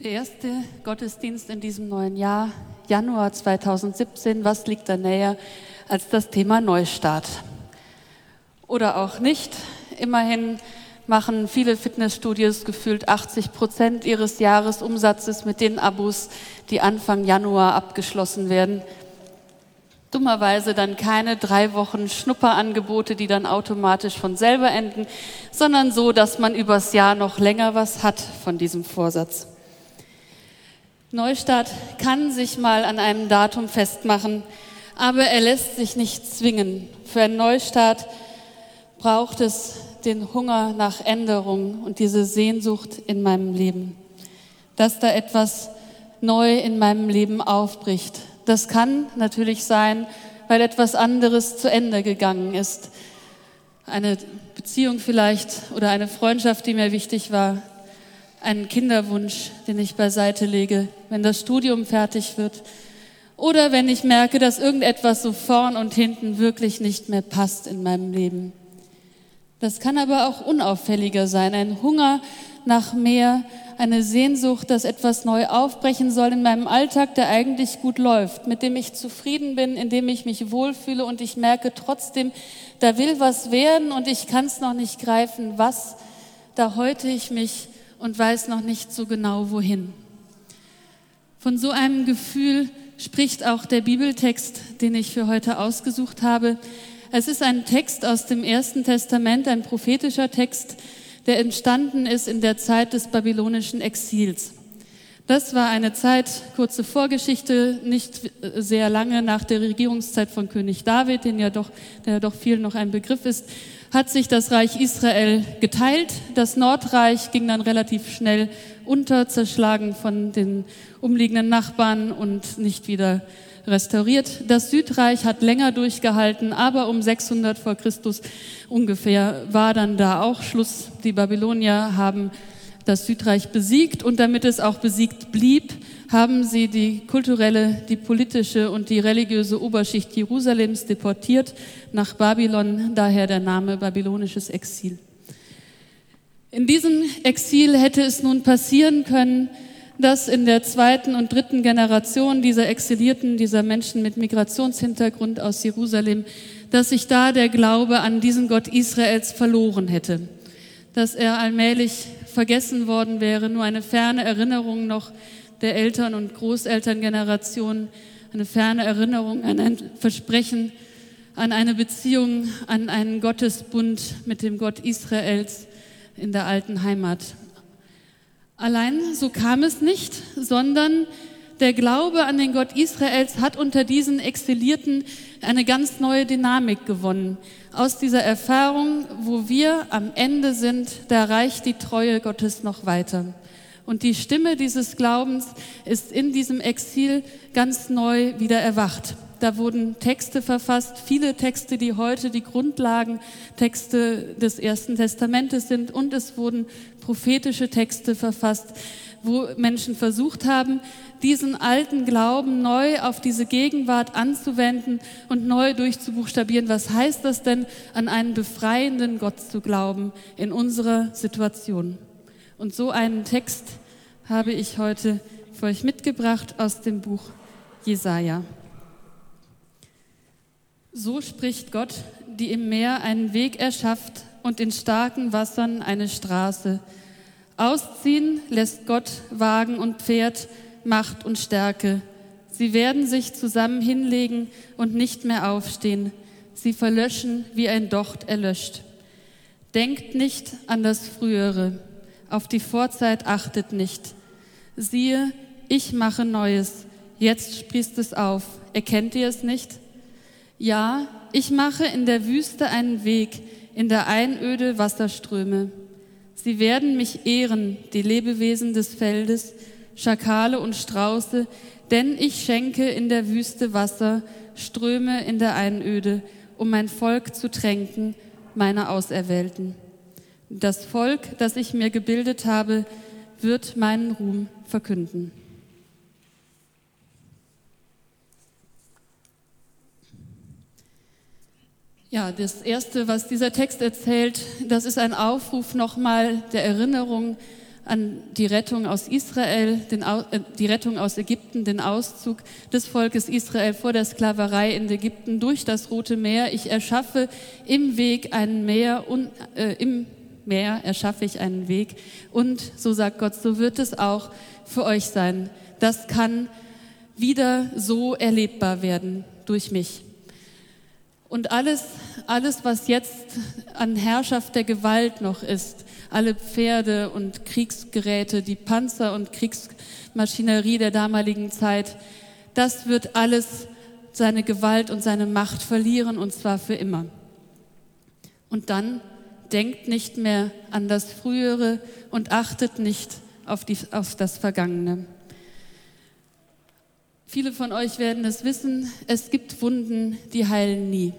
Der erste Gottesdienst in diesem neuen Jahr, Januar 2017, was liegt da näher als das Thema Neustart? Oder auch nicht. Immerhin machen viele Fitnessstudios gefühlt 80 Prozent ihres Jahresumsatzes mit den Abos, die Anfang Januar abgeschlossen werden. Dummerweise dann keine drei Wochen Schnupperangebote, die dann automatisch von selber enden, sondern so, dass man übers Jahr noch länger was hat von diesem Vorsatz. Neustart kann sich mal an einem Datum festmachen, aber er lässt sich nicht zwingen. Für einen Neustart braucht es den Hunger nach Änderung und diese Sehnsucht in meinem Leben, dass da etwas neu in meinem Leben aufbricht. Das kann natürlich sein, weil etwas anderes zu Ende gegangen ist. Eine Beziehung vielleicht oder eine Freundschaft, die mir wichtig war, einen Kinderwunsch, den ich beiseite lege, wenn das Studium fertig wird. Oder wenn ich merke, dass irgendetwas so vorn und hinten wirklich nicht mehr passt in meinem Leben. Das kann aber auch unauffälliger sein, ein Hunger nach mehr, eine Sehnsucht, dass etwas neu aufbrechen soll in meinem Alltag, der eigentlich gut läuft, mit dem ich zufrieden bin, in dem ich mich wohlfühle und ich merke trotzdem, da will was werden und ich kann es noch nicht greifen, was, da heute ich mich und weiß noch nicht so genau wohin. Von so einem Gefühl spricht auch der Bibeltext, den ich für heute ausgesucht habe. Es ist ein Text aus dem Ersten Testament, ein prophetischer Text, der entstanden ist in der Zeit des babylonischen Exils. Das war eine Zeit, kurze Vorgeschichte, nicht sehr lange nach der Regierungszeit von König David, den ja doch, der ja doch viel noch ein Begriff ist hat sich das Reich Israel geteilt. Das Nordreich ging dann relativ schnell unter, zerschlagen von den umliegenden Nachbarn und nicht wieder restauriert. Das Südreich hat länger durchgehalten, aber um 600 vor Christus ungefähr war dann da auch Schluss. Die Babylonier haben das Südreich besiegt und damit es auch besiegt blieb, haben sie die kulturelle, die politische und die religiöse Oberschicht Jerusalems deportiert nach Babylon, daher der Name babylonisches Exil. In diesem Exil hätte es nun passieren können, dass in der zweiten und dritten Generation dieser Exilierten, dieser Menschen mit Migrationshintergrund aus Jerusalem, dass sich da der Glaube an diesen Gott Israels verloren hätte, dass er allmählich vergessen worden wäre, nur eine ferne Erinnerung noch der Eltern- und Großelterngeneration, eine ferne Erinnerung an ein Versprechen, an eine Beziehung, an einen Gottesbund mit dem Gott Israels in der alten Heimat. Allein so kam es nicht, sondern der Glaube an den Gott Israels hat unter diesen Exilierten eine ganz neue Dynamik gewonnen. Aus dieser Erfahrung, wo wir am Ende sind, da reicht die Treue Gottes noch weiter. Und die Stimme dieses Glaubens ist in diesem Exil ganz neu wieder erwacht. Da wurden Texte verfasst, viele Texte, die heute die Grundlagentexte des Ersten Testamentes sind. Und es wurden prophetische Texte verfasst, wo Menschen versucht haben, diesen alten Glauben neu auf diese Gegenwart anzuwenden und neu durchzubuchstabieren. Was heißt das denn, an einen befreienden Gott zu glauben in unserer Situation? Und so einen Text habe ich heute für euch mitgebracht aus dem Buch Jesaja. So spricht Gott, die im Meer einen Weg erschafft und in starken Wassern eine Straße. Ausziehen lässt Gott Wagen und Pferd, Macht und Stärke. Sie werden sich zusammen hinlegen und nicht mehr aufstehen. Sie verlöschen, wie ein Docht erlöscht. Denkt nicht an das Frühere auf die Vorzeit achtet nicht. Siehe, ich mache Neues, jetzt sprießt es auf. Erkennt ihr es nicht? Ja, ich mache in der Wüste einen Weg, in der Einöde Wasserströme. Sie werden mich ehren, die Lebewesen des Feldes, Schakale und Strauße, denn ich schenke in der Wüste Wasser, Ströme in der Einöde, um mein Volk zu tränken, meine Auserwählten. Das Volk, das ich mir gebildet habe, wird meinen Ruhm verkünden. Ja, das Erste, was dieser Text erzählt, das ist ein Aufruf nochmal der Erinnerung an die Rettung aus Israel, den, äh, die Rettung aus Ägypten, den Auszug des Volkes Israel vor der Sklaverei in Ägypten durch das Rote Meer. Ich erschaffe im Weg ein Meer, und, äh, im Meer erschaffe ich einen Weg. Und so sagt Gott, so wird es auch für euch sein. Das kann wieder so erlebbar werden durch mich. Und alles, alles, was jetzt an Herrschaft der Gewalt noch ist, alle Pferde und Kriegsgeräte, die Panzer und Kriegsmaschinerie der damaligen Zeit, das wird alles seine Gewalt und seine Macht verlieren und zwar für immer. Und dann denkt nicht mehr an das Frühere und achtet nicht auf, die, auf das Vergangene. Viele von euch werden es wissen, es gibt Wunden, die heilen nie.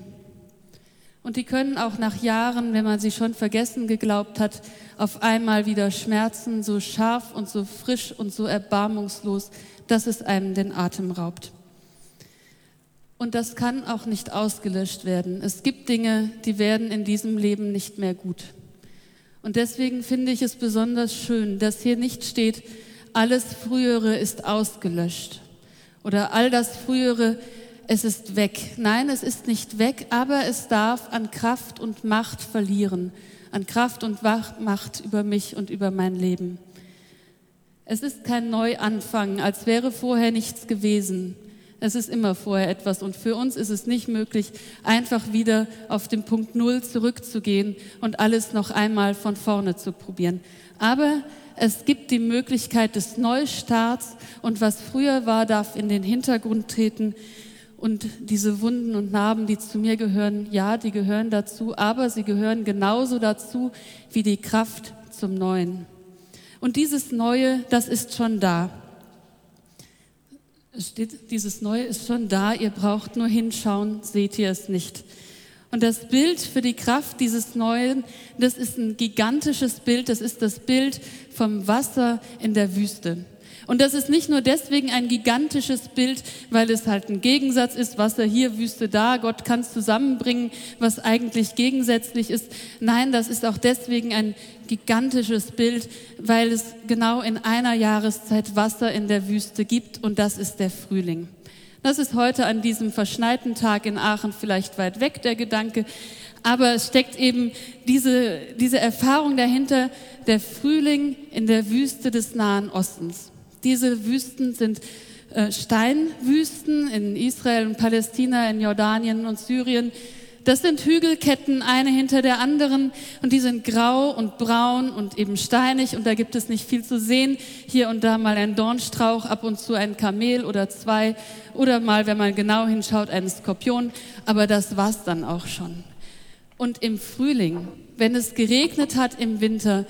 Und die können auch nach Jahren, wenn man sie schon vergessen geglaubt hat, auf einmal wieder schmerzen, so scharf und so frisch und so erbarmungslos, dass es einem den Atem raubt. Und das kann auch nicht ausgelöscht werden. Es gibt Dinge, die werden in diesem Leben nicht mehr gut. Und deswegen finde ich es besonders schön, dass hier nicht steht, alles Frühere ist ausgelöscht oder all das Frühere es ist weg. Nein, es ist nicht weg, aber es darf an Kraft und Macht verlieren, an Kraft und Macht über mich und über mein Leben. Es ist kein Neuanfang, als wäre vorher nichts gewesen. Es ist immer vorher etwas und für uns ist es nicht möglich, einfach wieder auf den Punkt Null zurückzugehen und alles noch einmal von vorne zu probieren. Aber es gibt die Möglichkeit des Neustarts und was früher war, darf in den Hintergrund treten. Und diese Wunden und Narben, die zu mir gehören, ja, die gehören dazu, aber sie gehören genauso dazu wie die Kraft zum Neuen. Und dieses Neue, das ist schon da. Es steht, dieses Neue ist schon da, ihr braucht nur hinschauen, seht ihr es nicht. Und das Bild für die Kraft dieses Neuen, das ist ein gigantisches Bild, das ist das Bild vom Wasser in der Wüste. Und das ist nicht nur deswegen ein gigantisches Bild, weil es halt ein Gegensatz ist, Wasser hier, Wüste da, Gott kann es zusammenbringen, was eigentlich gegensätzlich ist. Nein, das ist auch deswegen ein gigantisches Bild, weil es genau in einer Jahreszeit Wasser in der Wüste gibt und das ist der Frühling. Das ist heute an diesem verschneiten Tag in Aachen vielleicht weit weg, der Gedanke. Aber es steckt eben diese, diese Erfahrung dahinter, der Frühling in der Wüste des Nahen Ostens. Diese Wüsten sind äh, Steinwüsten in Israel und Palästina, in Jordanien und Syrien. Das sind Hügelketten, eine hinter der anderen, und die sind grau und braun und eben steinig, und da gibt es nicht viel zu sehen. Hier und da mal ein Dornstrauch, ab und zu ein Kamel oder zwei, oder mal, wenn man genau hinschaut, ein Skorpion, aber das war's dann auch schon. Und im Frühling, wenn es geregnet hat im Winter,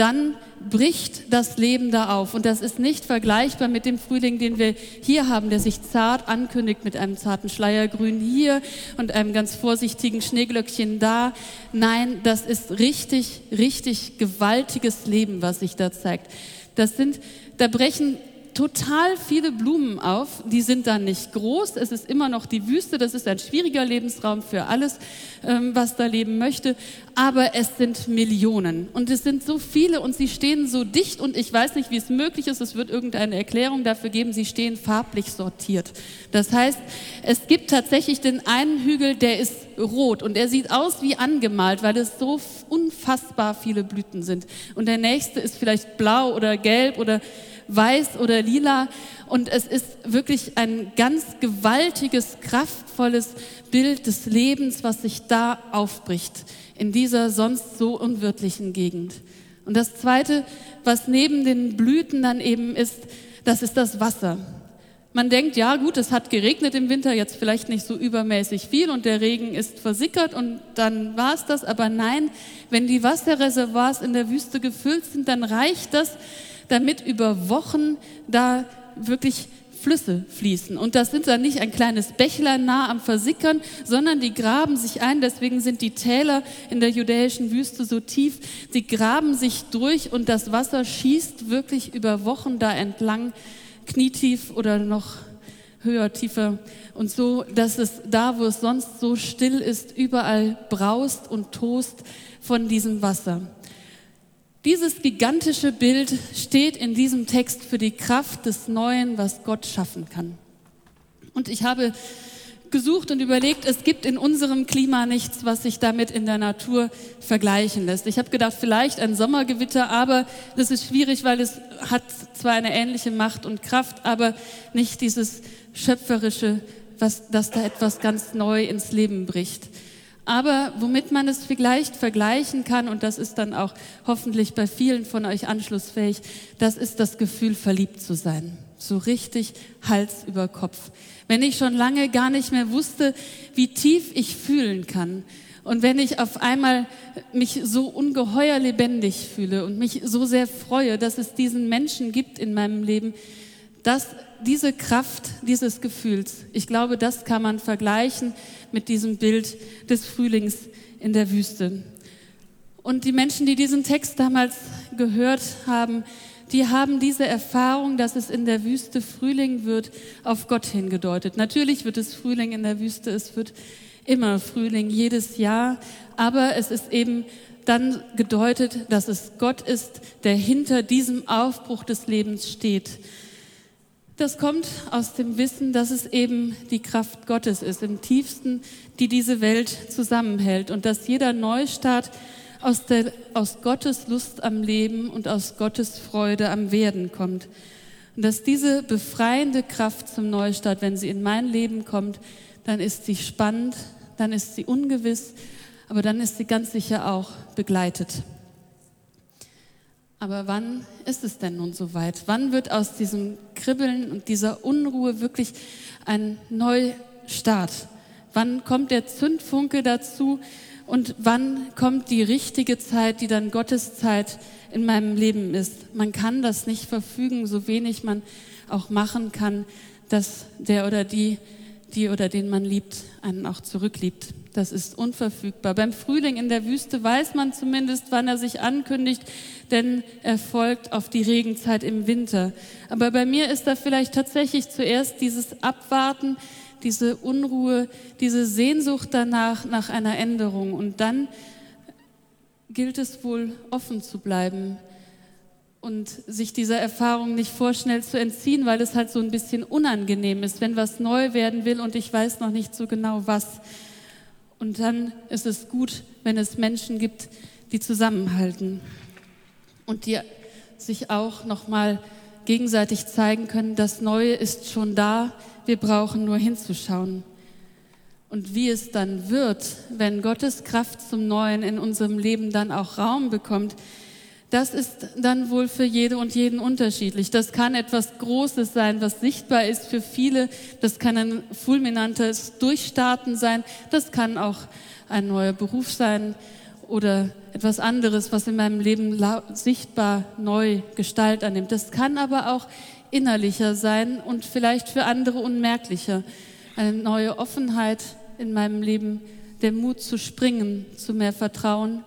dann bricht das Leben da auf. Und das ist nicht vergleichbar mit dem Frühling, den wir hier haben, der sich zart ankündigt mit einem zarten Schleiergrün hier und einem ganz vorsichtigen Schneeglöckchen da. Nein, das ist richtig, richtig gewaltiges Leben, was sich da zeigt. Das sind, da brechen total viele Blumen auf. Die sind dann nicht groß. Es ist immer noch die Wüste. Das ist ein schwieriger Lebensraum für alles, ähm, was da leben möchte. Aber es sind Millionen. Und es sind so viele und sie stehen so dicht. Und ich weiß nicht, wie es möglich ist. Es wird irgendeine Erklärung dafür geben. Sie stehen farblich sortiert. Das heißt, es gibt tatsächlich den einen Hügel, der ist rot und er sieht aus wie angemalt, weil es so unfassbar viele Blüten sind. Und der nächste ist vielleicht blau oder gelb oder weiß oder lila. Und es ist wirklich ein ganz gewaltiges, kraftvolles Bild des Lebens, was sich da aufbricht in dieser sonst so unwirtlichen Gegend. Und das Zweite, was neben den Blüten dann eben ist, das ist das Wasser. Man denkt, ja gut, es hat geregnet im Winter, jetzt vielleicht nicht so übermäßig viel und der Regen ist versickert und dann war es das. Aber nein, wenn die Wasserreservoirs in der Wüste gefüllt sind, dann reicht das, damit über Wochen da wirklich Flüsse fließen. Und das sind dann nicht ein kleines Bächlein nah am Versickern, sondern die graben sich ein. Deswegen sind die Täler in der judäischen Wüste so tief. Sie graben sich durch und das Wasser schießt wirklich über Wochen da entlang, knietief oder noch höher, tiefer. Und so, dass es da, wo es sonst so still ist, überall braust und tost von diesem Wasser. Dieses gigantische Bild steht in diesem Text für die Kraft des Neuen, was Gott schaffen kann. Und ich habe gesucht und überlegt, es gibt in unserem Klima nichts, was sich damit in der Natur vergleichen lässt. Ich habe gedacht, vielleicht ein Sommergewitter, aber das ist schwierig, weil es hat zwar eine ähnliche Macht und Kraft, aber nicht dieses schöpferische, was, dass da etwas ganz neu ins Leben bricht. Aber womit man es vielleicht vergleichen kann, und das ist dann auch hoffentlich bei vielen von euch anschlussfähig, das ist das Gefühl, verliebt zu sein. So richtig Hals über Kopf. Wenn ich schon lange gar nicht mehr wusste, wie tief ich fühlen kann. Und wenn ich auf einmal mich so ungeheuer lebendig fühle und mich so sehr freue, dass es diesen Menschen gibt in meinem Leben, dass diese Kraft dieses Gefühls, ich glaube, das kann man vergleichen mit diesem Bild des Frühlings in der Wüste. Und die Menschen, die diesen Text damals gehört haben, die haben diese Erfahrung, dass es in der Wüste Frühling wird, auf Gott hingedeutet. Natürlich wird es Frühling in der Wüste, es wird immer Frühling, jedes Jahr, aber es ist eben dann gedeutet, dass es Gott ist, der hinter diesem Aufbruch des Lebens steht. Das kommt aus dem Wissen, dass es eben die Kraft Gottes ist, im tiefsten, die diese Welt zusammenhält und dass jeder Neustart aus, der, aus Gottes Lust am Leben und aus Gottes Freude am Werden kommt. Und dass diese befreiende Kraft zum Neustart, wenn sie in mein Leben kommt, dann ist sie spannend, dann ist sie ungewiss, aber dann ist sie ganz sicher auch begleitet. Aber wann ist es denn nun soweit? Wann wird aus diesem Kribbeln und dieser Unruhe wirklich ein Neustart? Wann kommt der Zündfunke dazu, und wann kommt die richtige Zeit, die dann Gottes Zeit in meinem Leben ist. Man kann das nicht verfügen, so wenig man auch machen kann, dass der oder die, die oder den man liebt, einen auch zurückliebt. Das ist unverfügbar. Beim Frühling in der Wüste weiß man zumindest, wann er sich ankündigt, denn er folgt auf die Regenzeit im Winter. Aber bei mir ist da vielleicht tatsächlich zuerst dieses Abwarten, diese Unruhe, diese Sehnsucht danach, nach einer Änderung. Und dann gilt es wohl, offen zu bleiben und sich dieser Erfahrung nicht vorschnell zu entziehen, weil es halt so ein bisschen unangenehm ist, wenn was neu werden will und ich weiß noch nicht so genau was. Und dann ist es gut, wenn es Menschen gibt, die zusammenhalten und die sich auch noch mal gegenseitig zeigen können, das Neue ist schon da, wir brauchen nur hinzuschauen. Und wie es dann wird, wenn Gottes Kraft zum Neuen in unserem Leben dann auch Raum bekommt, das ist dann wohl für jede und jeden unterschiedlich. Das kann etwas Großes sein, was sichtbar ist für viele. Das kann ein fulminantes Durchstarten sein. Das kann auch ein neuer Beruf sein oder etwas anderes, was in meinem Leben sichtbar neu Gestalt annimmt. Das kann aber auch innerlicher sein und vielleicht für andere unmerklicher. Eine neue Offenheit in meinem Leben, der Mut zu springen, zu mehr Vertrauen.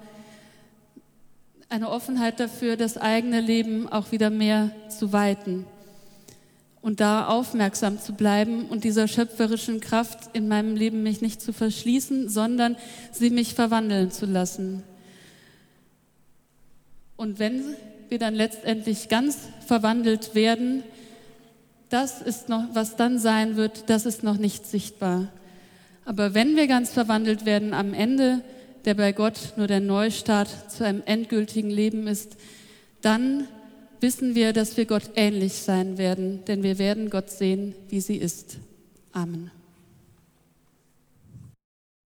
Eine Offenheit dafür, das eigene Leben auch wieder mehr zu weiten und da aufmerksam zu bleiben und dieser schöpferischen Kraft in meinem Leben mich nicht zu verschließen, sondern sie mich verwandeln zu lassen. Und wenn wir dann letztendlich ganz verwandelt werden, das ist noch, was dann sein wird, das ist noch nicht sichtbar. Aber wenn wir ganz verwandelt werden am Ende, der bei Gott nur der Neustart zu einem endgültigen Leben ist, dann wissen wir, dass wir Gott ähnlich sein werden, denn wir werden Gott sehen, wie sie ist. Amen.